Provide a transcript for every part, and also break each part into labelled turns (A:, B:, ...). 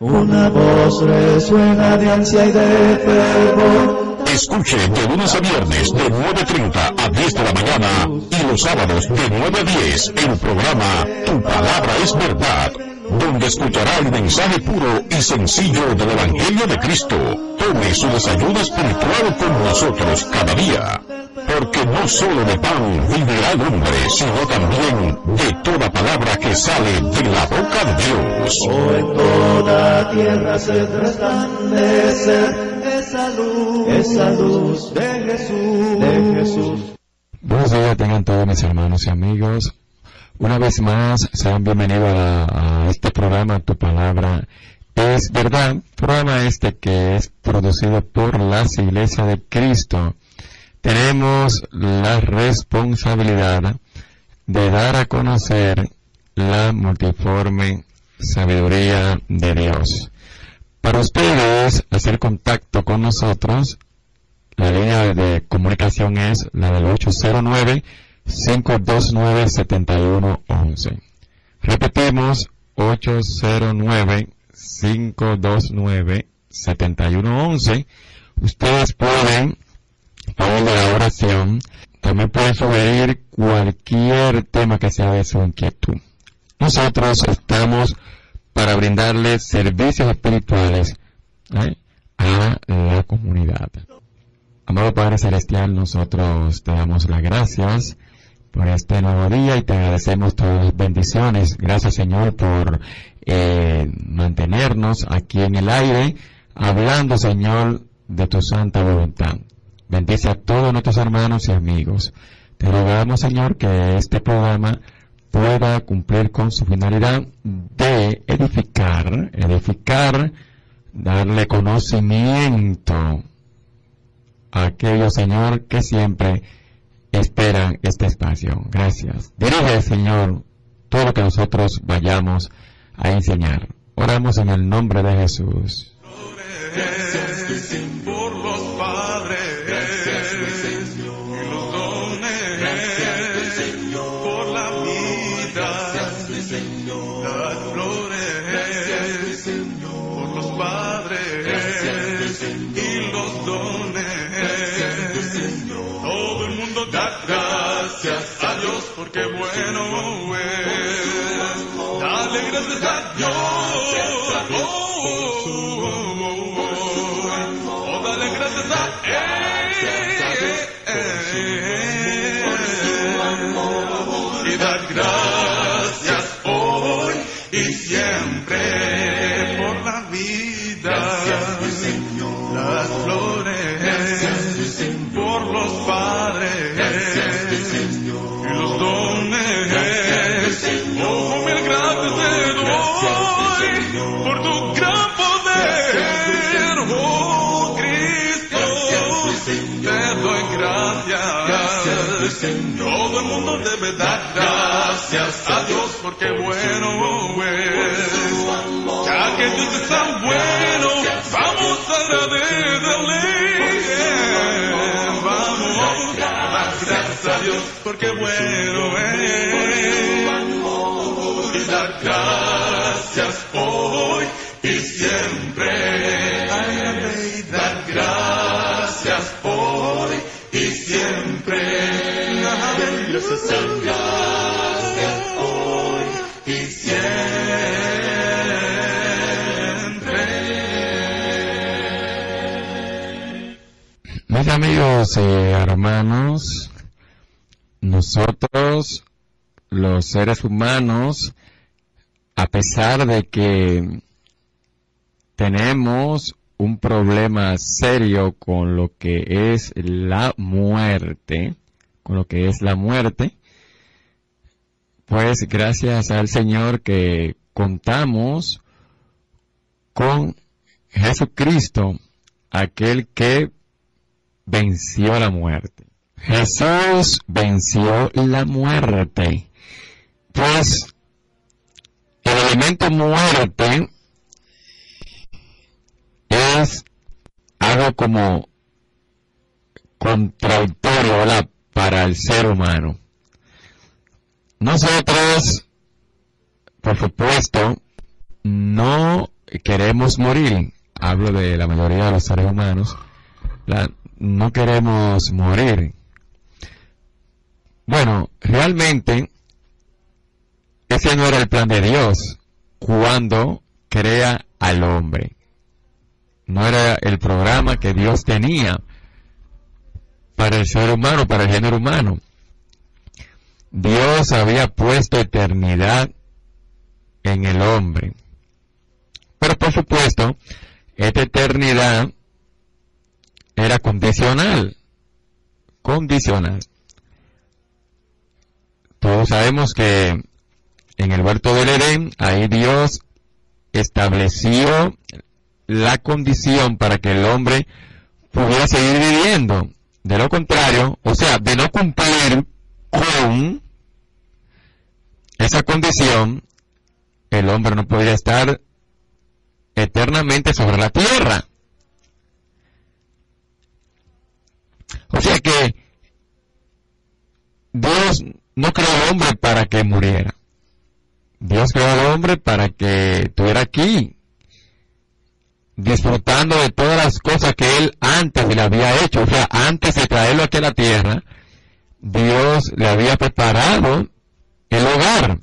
A: Una voz resuena de ansia y de fervor.
B: Escuche de lunes a viernes de 9.30 a 10 de la mañana y los sábados de 9 a 10 el programa Tu Palabra es Verdad, donde escuchará el mensaje puro y sencillo del Evangelio de Cristo. Tome su desayuno espiritual con nosotros cada día porque no solo de pan vivirá el hombre, sino también de toda palabra que sale de la boca de Dios.
A: Oh, en toda tierra se resplandecer esa luz, esa luz de Jesús, de Jesús.
C: Buenos días tengan todos mis hermanos y amigos. Una vez más, sean bienvenidos a, a este programa, Tu Palabra es Verdad, programa este que es producido por las iglesias de Cristo tenemos la responsabilidad de dar a conocer la multiforme sabiduría de Dios. Para ustedes, hacer contacto con nosotros, la línea de comunicación es la del 809-529-7111. Repetimos, 809-529-7111. Ustedes pueden favor de la oración, también puede sugerir cualquier tema que sea de su inquietud. Nosotros estamos para brindarles servicios espirituales ¿eh? a la comunidad. Amado Padre Celestial, nosotros te damos las gracias por este nuevo día y te agradecemos todas las bendiciones. Gracias Señor por eh, mantenernos aquí en el aire, hablando Señor de tu santa voluntad. Bendice a todos nuestros hermanos y amigos. Te rogamos, Señor, que este programa pueda cumplir con su finalidad de edificar, edificar, darle conocimiento a aquellos, Señor, que siempre esperan este espacio. Gracias. Dirige, Señor, todo lo que nosotros vayamos a enseñar. Oramos en el nombre de Jesús.
D: Bueno es. Dale gracias a Dios. Porque bueno es. Ya que Dios es tan bueno, vamos a agradecerle. Vamos a dar gracias a Dios porque bueno es. Y dar gracias hoy y siempre. Dar gracias hoy y siempre hoy
C: amigos y hermanos, nosotros, los seres humanos, a pesar de que tenemos un problema serio con lo que es la muerte, con lo que es la muerte, pues gracias al Señor que contamos con Jesucristo, aquel que venció la muerte. Jesús venció la muerte. Pues el elemento muerte es algo como contradictorio, para el ser humano. Nosotros, por supuesto, no queremos morir, hablo de la mayoría de los seres humanos, no queremos morir. Bueno, realmente ese no era el plan de Dios cuando crea al hombre. No era el programa que Dios tenía para el ser humano, para el género humano. Dios había puesto eternidad en el hombre. Pero por supuesto, esta eternidad era condicional. Condicional. Todos sabemos que en el huerto del Edén, ahí Dios estableció la condición para que el hombre pudiera seguir viviendo. De lo contrario, o sea, de no cumplir con esa condición, el hombre no podría estar eternamente sobre la tierra. O sea que Dios no creó al hombre para que muriera. Dios creó al hombre para que estuviera aquí, disfrutando de todas las cosas que él antes le había hecho. O sea, antes de traerlo aquí a la tierra, Dios le había preparado el hogar.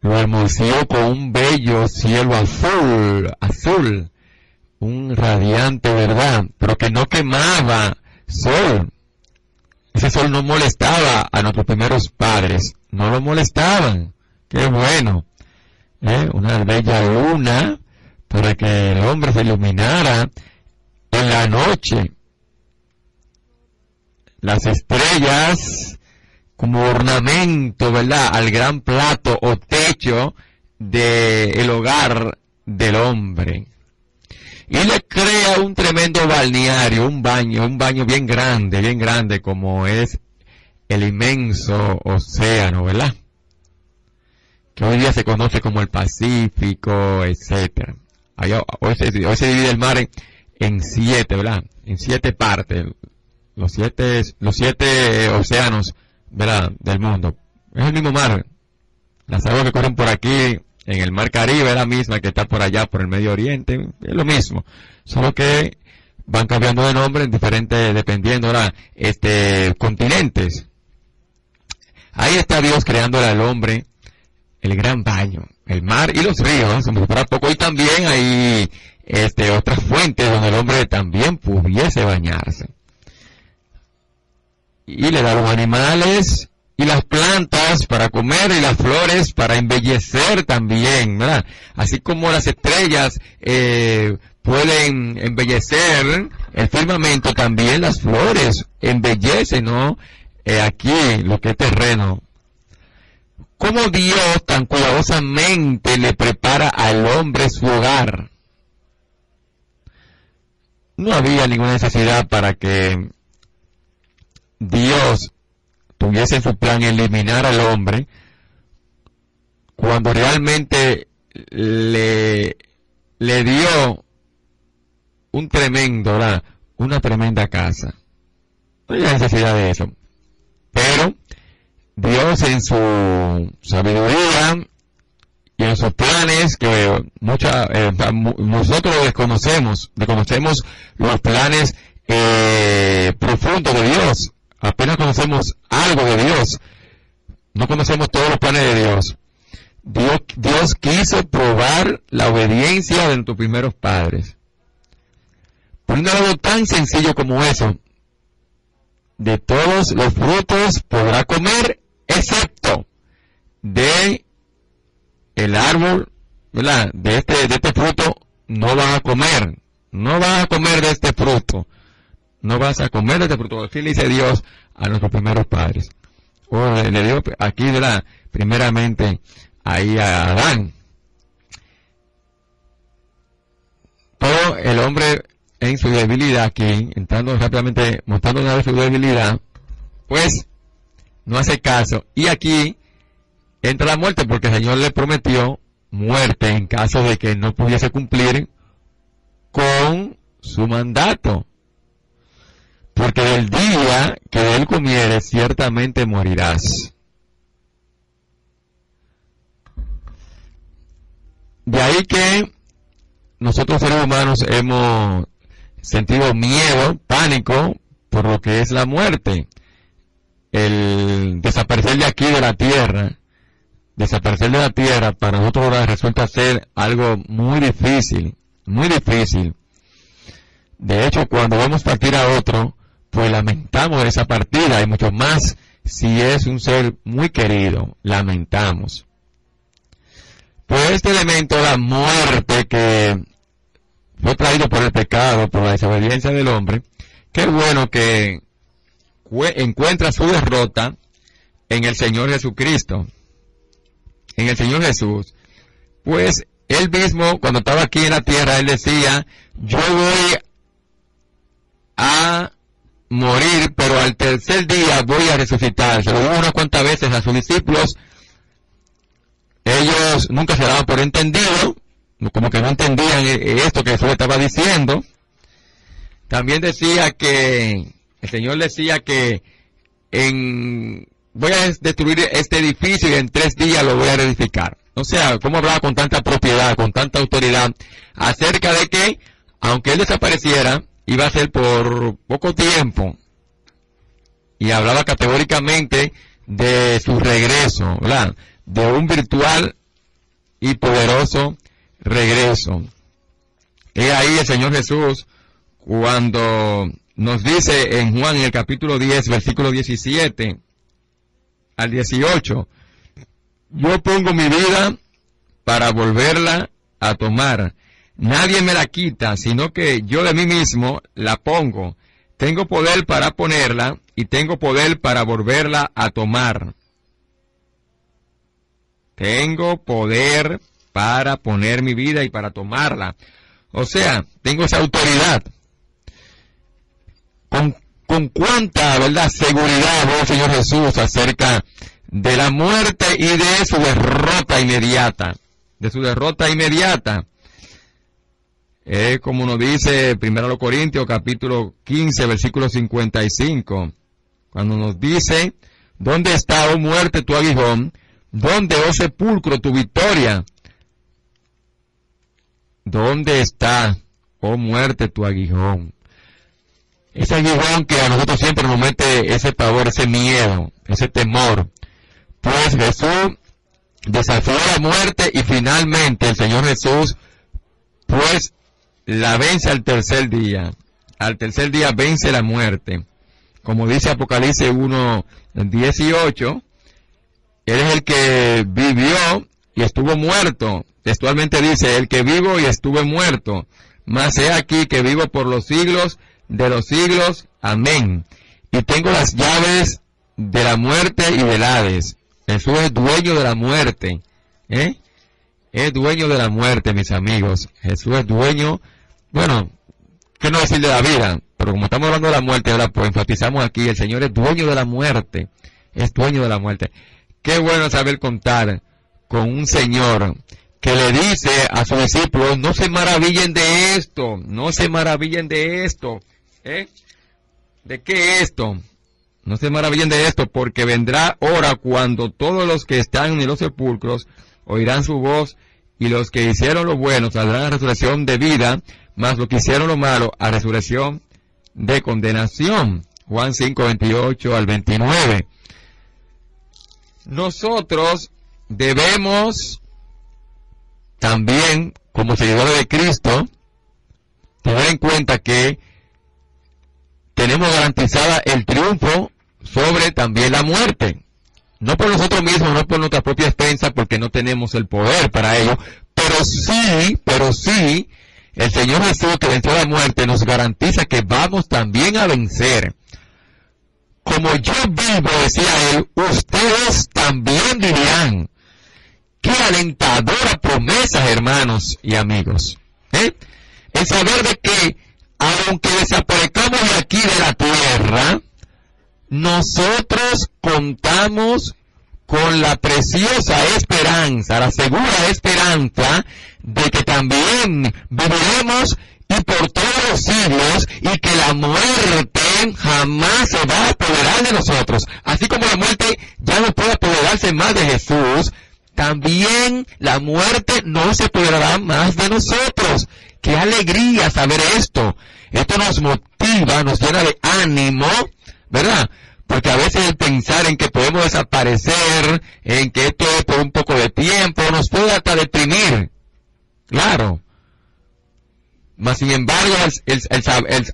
C: Lo hermoseó con un bello cielo azul, azul, un radiante verdad, pero que no quemaba sol. Ese sol no molestaba a nuestros primeros padres, no lo molestaban. Qué bueno. ¿Eh? Una bella luna para que el hombre se iluminara en la noche. Las estrellas como ornamento, ¿verdad? Al gran plato o techo del hogar del hombre y le crea un tremendo balneario, un baño, un baño bien grande, bien grande como es el inmenso océano, ¿verdad? Que hoy día se conoce como el Pacífico, etcétera. Hoy se, divide el mar en, siete, ¿verdad? En siete partes. Los siete, los siete océanos, ¿verdad? Del mundo. Es el mismo mar. Las aguas que corren por aquí en el Mar Caribe es la misma que está por allá, por el Medio Oriente, es lo mismo. Solo que van cambiando de nombre en diferentes, dependiendo ahora, este, continentes. Ahí está Dios creando al hombre, el gran baño, el mar y los ríos, para poco, y también hay, este, otras fuentes donde el hombre también pudiese bañarse. Y le da los animales, y las plantas para comer y las flores para embellecer también, ¿verdad? Así como las estrellas eh, pueden embellecer el firmamento, también las flores embellecen, ¿no? Eh, aquí, lo que es terreno. ¿Cómo Dios tan cuidadosamente le prepara al hombre su hogar? No había ninguna necesidad para que Dios tuviese en su plan eliminar al hombre, cuando realmente le, le dio un tremendo, una tremenda casa. No hay necesidad de eso. Pero Dios en su sabiduría y en sus planes, que mucha, eh, nosotros desconocemos, desconocemos los planes eh, profundos de Dios apenas conocemos algo de Dios, no conocemos todos los planes de Dios. Dios, quiso probar la obediencia de nuestros primeros padres. Un algo tan sencillo como eso, de todos los frutos podrá comer, excepto de el árbol. De este, de este fruto no van a comer, no van a comer de este fruto no vas a comer de este fruto. Así le dice Dios a nuestros primeros padres. O le, dio aquí, la Primeramente ahí a Adán. Todo el hombre en su debilidad aquí, entrando rápidamente, mostrando una vez su debilidad, pues no hace caso. Y aquí entra la muerte porque el Señor le prometió muerte en caso de que no pudiese cumplir con su mandato porque del día que él comieres ciertamente morirás. de ahí que nosotros seres humanos hemos sentido miedo, pánico por lo que es la muerte. El desaparecer de aquí de la tierra, desaparecer de la tierra para nosotros resulta ser algo muy difícil, muy difícil. De hecho, cuando vamos a partir a otro, pues lamentamos esa partida y mucho más si es un ser muy querido, lamentamos. Pues este elemento, la muerte que fue traído por el pecado, por la desobediencia del hombre, qué bueno que encuentra su derrota en el Señor Jesucristo, en el Señor Jesús. Pues él mismo, cuando estaba aquí en la tierra, él decía, yo voy a morir, pero al tercer día voy a resucitar. Se lo dijo unas cuantas veces a sus discípulos. Ellos nunca se daban por entendido, como que no entendían e-, e-, esto que Jesús estaba diciendo. También decía que, el Señor decía que en, voy a destruir este edificio y en tres días lo voy a reedificar. O sea, cómo hablaba con tanta propiedad, con tanta autoridad, acerca de que, aunque él desapareciera, iba a ser por poco tiempo. Y hablaba categóricamente de su regreso. De un virtual y poderoso regreso. He ahí el Señor Jesús cuando nos dice en Juan en el capítulo 10, versículo 17 al 18, yo pongo mi vida para volverla a tomar. Nadie me la quita, sino que yo de mí mismo la pongo. Tengo poder para ponerla y tengo poder para volverla a tomar. Tengo poder para poner mi vida y para tomarla. O sea, tengo esa autoridad. Con, con cuánta, ¿verdad?, seguridad el Señor Jesús acerca de la muerte y de su derrota inmediata. De su derrota inmediata. Es como nos dice 1 Corintios capítulo 15 versículo 55. Cuando nos dice, ¿dónde está, oh muerte, tu aguijón? ¿Dónde, oh sepulcro, tu victoria? ¿Dónde está, oh muerte, tu aguijón? Ese aguijón que a nosotros siempre nos mete ese pavor, ese miedo, ese temor. Pues Jesús desafió la muerte y finalmente el Señor Jesús, pues la vence al tercer día. Al tercer día vence la muerte. Como dice Apocalipsis 1, 18, Él es el que vivió y estuvo muerto. Textualmente dice, el que vivo y estuve muerto. Mas he aquí que vivo por los siglos de los siglos. Amén. Y tengo las llaves de la muerte y del Hades. Jesús es dueño de la muerte. ¿eh? Es dueño de la muerte, mis amigos. Jesús es dueño, bueno, ¿qué no decir de la vida? Pero como estamos hablando de la muerte, ahora pues enfatizamos aquí, el Señor es dueño de la muerte. Es dueño de la muerte. Qué bueno saber contar con un Señor que le dice a sus discípulos, no se maravillen de esto, no se maravillen de esto. ¿Eh? ¿De qué esto? No se maravillen de esto, porque vendrá hora cuando todos los que están en los sepulcros oirán su voz y los que hicieron lo bueno saldrán a resurrección de vida, mas los que hicieron lo malo a resurrección de condenación. Juan 5, 28 al 29. Nosotros debemos también, como seguidores de Cristo, tener en cuenta que tenemos garantizada el triunfo sobre también la muerte. No por nosotros mismos, no por nuestra propia expensa, porque no tenemos el poder para ello, pero sí, pero sí, el Señor Jesús que venció la muerte nos garantiza que vamos también a vencer. Como yo vivo, decía él, ustedes también vivirán. Qué alentadora promesa, hermanos y amigos. ¿eh? El saber de que, aunque desaparezcamos de aquí de la tierra, nosotros contamos con la preciosa esperanza, la segura esperanza de que también viviremos y por todos los siglos y que la muerte jamás se va a apoderar de nosotros. Así como la muerte ya no puede apoderarse más de Jesús, también la muerte no se apoderará más de nosotros. Qué alegría saber esto. Esto nos motiva, nos llena de ánimo, ¿verdad? Porque a veces el pensar en que podemos desaparecer, en que esto es por un poco de tiempo, nos puede hasta deprimir. Claro. Mas sin embargo,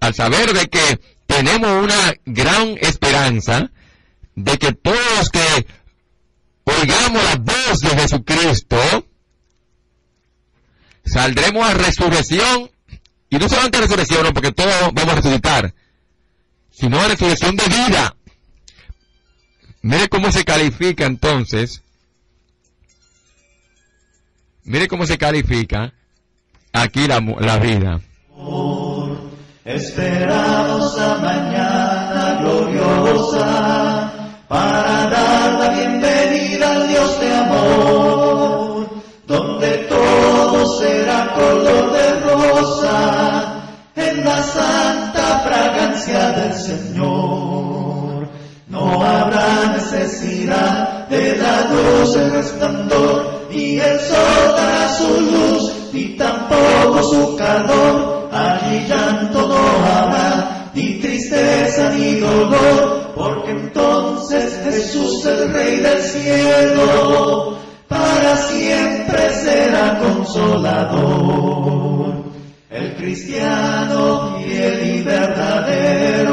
C: al saber de que tenemos una gran esperanza, de que todos que oigamos la voz de Jesucristo, saldremos a resurrección, y no solamente a resurrección, porque todos vamos a resucitar, sino a resurrección de vida. Mire cómo se califica entonces, mire cómo se califica aquí la, la vida.
A: Esperamos a mañana gloriosa para dar la bienvenida al Dios de amor, donde todo será color de rosa en la santa fragancia del Señor. No habrá necesidad de la luz, el resplandor, y el sol dará su luz, ni tampoco su calor, allí llanto no habrá, ni tristeza ni dolor, porque entonces Jesús el Rey del cielo, para siempre será consolador. El cristiano fiel y verdadero,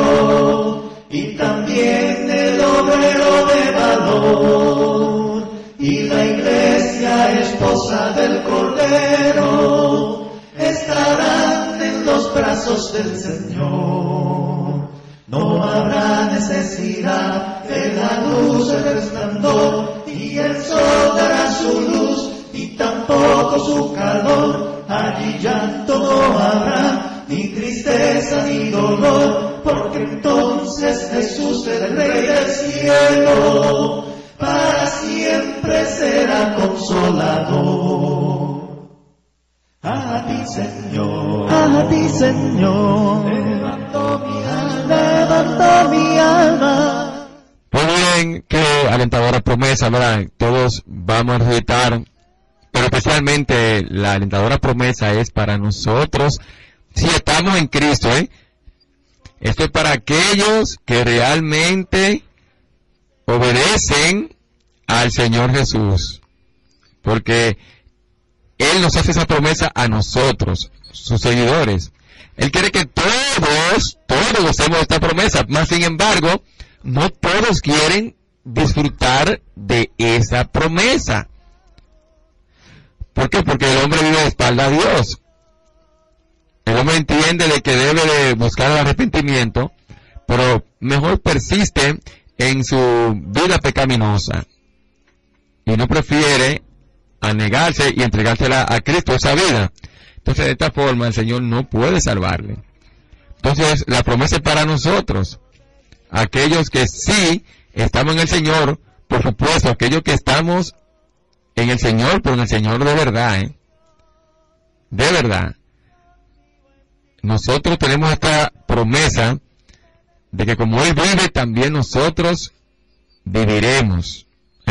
A: del Cordero, estarán en los brazos del Señor. No habrá necesidad de la luz, el resplandor, y el sol dará su luz, y tampoco su calor. Allí llanto no habrá, ni tristeza ni dolor, porque entonces Jesús, el Rey del cielo, siempre será consolador. A ti, Señor, a ti, Señor, levanto mi alma, levanto mi alma.
C: Muy bien, qué alentadora promesa, ¿verdad? Todos vamos a resucitar, pero especialmente la alentadora promesa es para nosotros, si estamos en Cristo, ¿eh? Esto es para aquellos que realmente obedecen al Señor Jesús. Porque Él nos hace esa promesa a nosotros, sus seguidores. Él quiere que todos, todos gocemos esta promesa. Más sin embargo, no todos quieren disfrutar de esa promesa. ¿Por qué? Porque el hombre vive de espalda a Dios. El hombre entiende de que debe de buscar el arrepentimiento, pero mejor persiste en su vida pecaminosa y no prefiere anegarse y entregársela a Cristo esa vida. Entonces de esta forma el Señor no puede salvarle. Entonces la promesa es para nosotros, aquellos que sí estamos en el Señor, por supuesto, aquellos que estamos en el Señor, pero en el Señor de verdad, ¿eh? de verdad. Nosotros tenemos esta promesa de que como Él vive, también nosotros viviremos.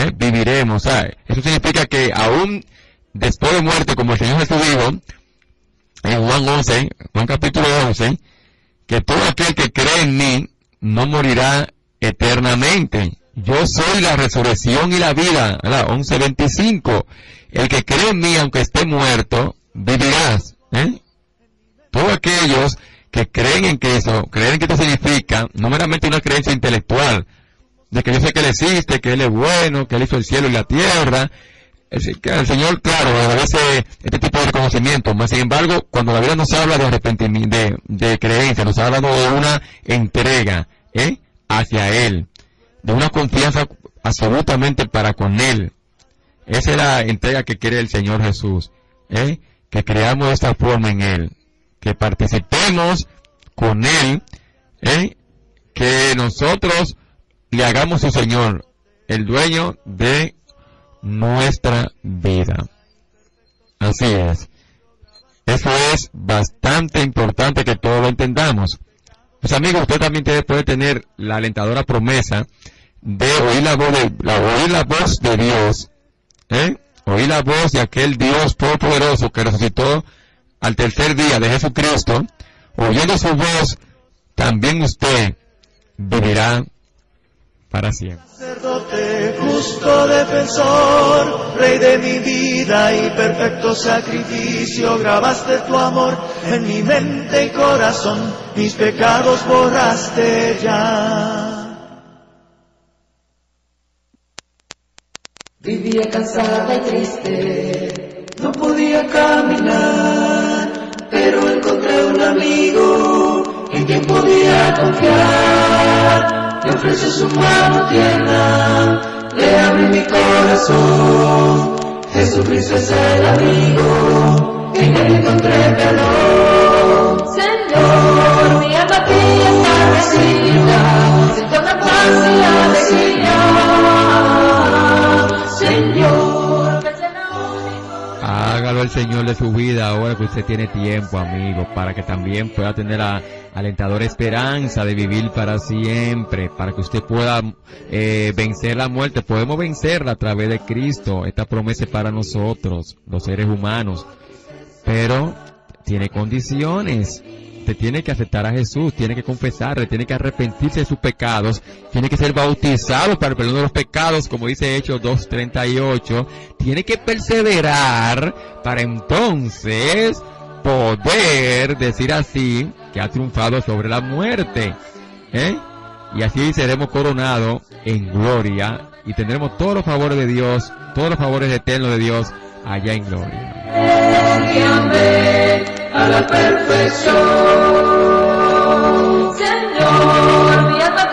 C: ¿Eh? Viviremos. Eso significa que aún después de muerte, como el Señor Jesús dijo, en Juan 11, Juan capítulo 11, que todo aquel que cree en mí no morirá eternamente. Yo soy la resurrección y la vida. 11.25. El que cree en mí, aunque esté muerto, vivirás. ¿eh? Todos aquellos que creen en que eso, creen que esto significa no meramente una creencia intelectual, de que yo sé que Él existe, que Él es bueno, que Él hizo el cielo y la tierra. El, que el Señor, claro, agradece este tipo de reconocimiento, mas sin embargo, cuando la Biblia nos habla de arrepentimiento, de, de creencia, nos habla de una entrega ¿eh? hacia Él, de una confianza absolutamente para con Él. Esa es la entrega que quiere el Señor Jesús, ¿eh? que creamos esta forma en Él, que participemos con Él, ¿eh? que nosotros le hagamos su Señor, el dueño de nuestra vida. Así es. Eso es bastante importante que todos lo entendamos. Pues amigos, usted también puede tener la alentadora promesa de oír la voz de, la, oír la voz de Dios, ¿eh? oí la voz de aquel Dios todopoderoso que resucitó al tercer día de Jesucristo, oyendo su voz, también usted vivirá para siempre.
A: Sacerdote, justo defensor, rey de mi vida y perfecto sacrificio, grabaste tu amor en mi mente y corazón, mis pecados borraste ya.
E: Vivía cansada y triste, no podía caminar, pero encontré un amigo en quien podía confiar. Me ofreció su mano tierna, le abrí mi corazón. Jesucristo es el amigo, en él encontré perdón. Señor, mi alma a ti está recibida, siento una paz y alegría.
C: El Señor de su vida ahora que usted tiene tiempo, amigo, para que también pueda tener la alentadora esperanza de vivir para siempre, para que usted pueda eh, vencer la muerte. Podemos vencerla a través de Cristo. Esta promesa es para nosotros, los seres humanos. Pero tiene condiciones. Usted tiene que aceptar a Jesús, tiene que confesarle, tiene que arrepentirse de sus pecados, tiene que ser bautizado para el perdón de los pecados, como dice Hechos 2.38, tiene que perseverar para entonces poder decir así que ha triunfado sobre la muerte. ¿eh? Y así seremos coronados en gloria y tendremos todos los favores de Dios, todos los favores eternos de Dios allá en gloria.
E: A la perfección. Señor, mi alma.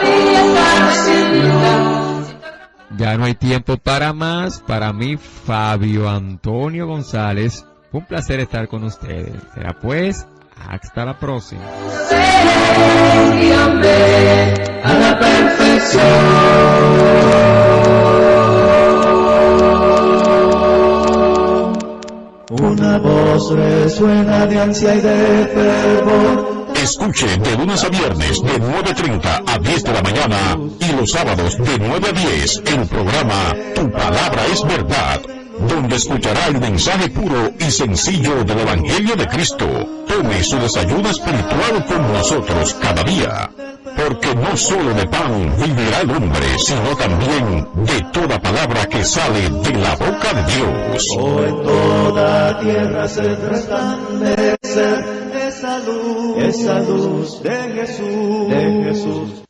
C: Ya no hay tiempo para más. Para mí, Fabio Antonio González, fue un placer estar con ustedes. Será pues, hasta la próxima.
E: A la perfección.
A: Resuena de ansia y de fervor,
B: Escuche de lunes a viernes de 9.30 a 10 de la mañana y los sábados de 9 a 10 el programa Tu Palabra es Verdad, donde escuchará el mensaje puro y sencillo del Evangelio de Cristo. Tome su desayuno espiritual con nosotros cada día, porque no solo de pan vivirá el hombre, sino también de toda palabra que sale de la boca de Dios.
A: Oh, en toda tierra se resplandecer esa luz, esa luz de Jesús, de Jesús.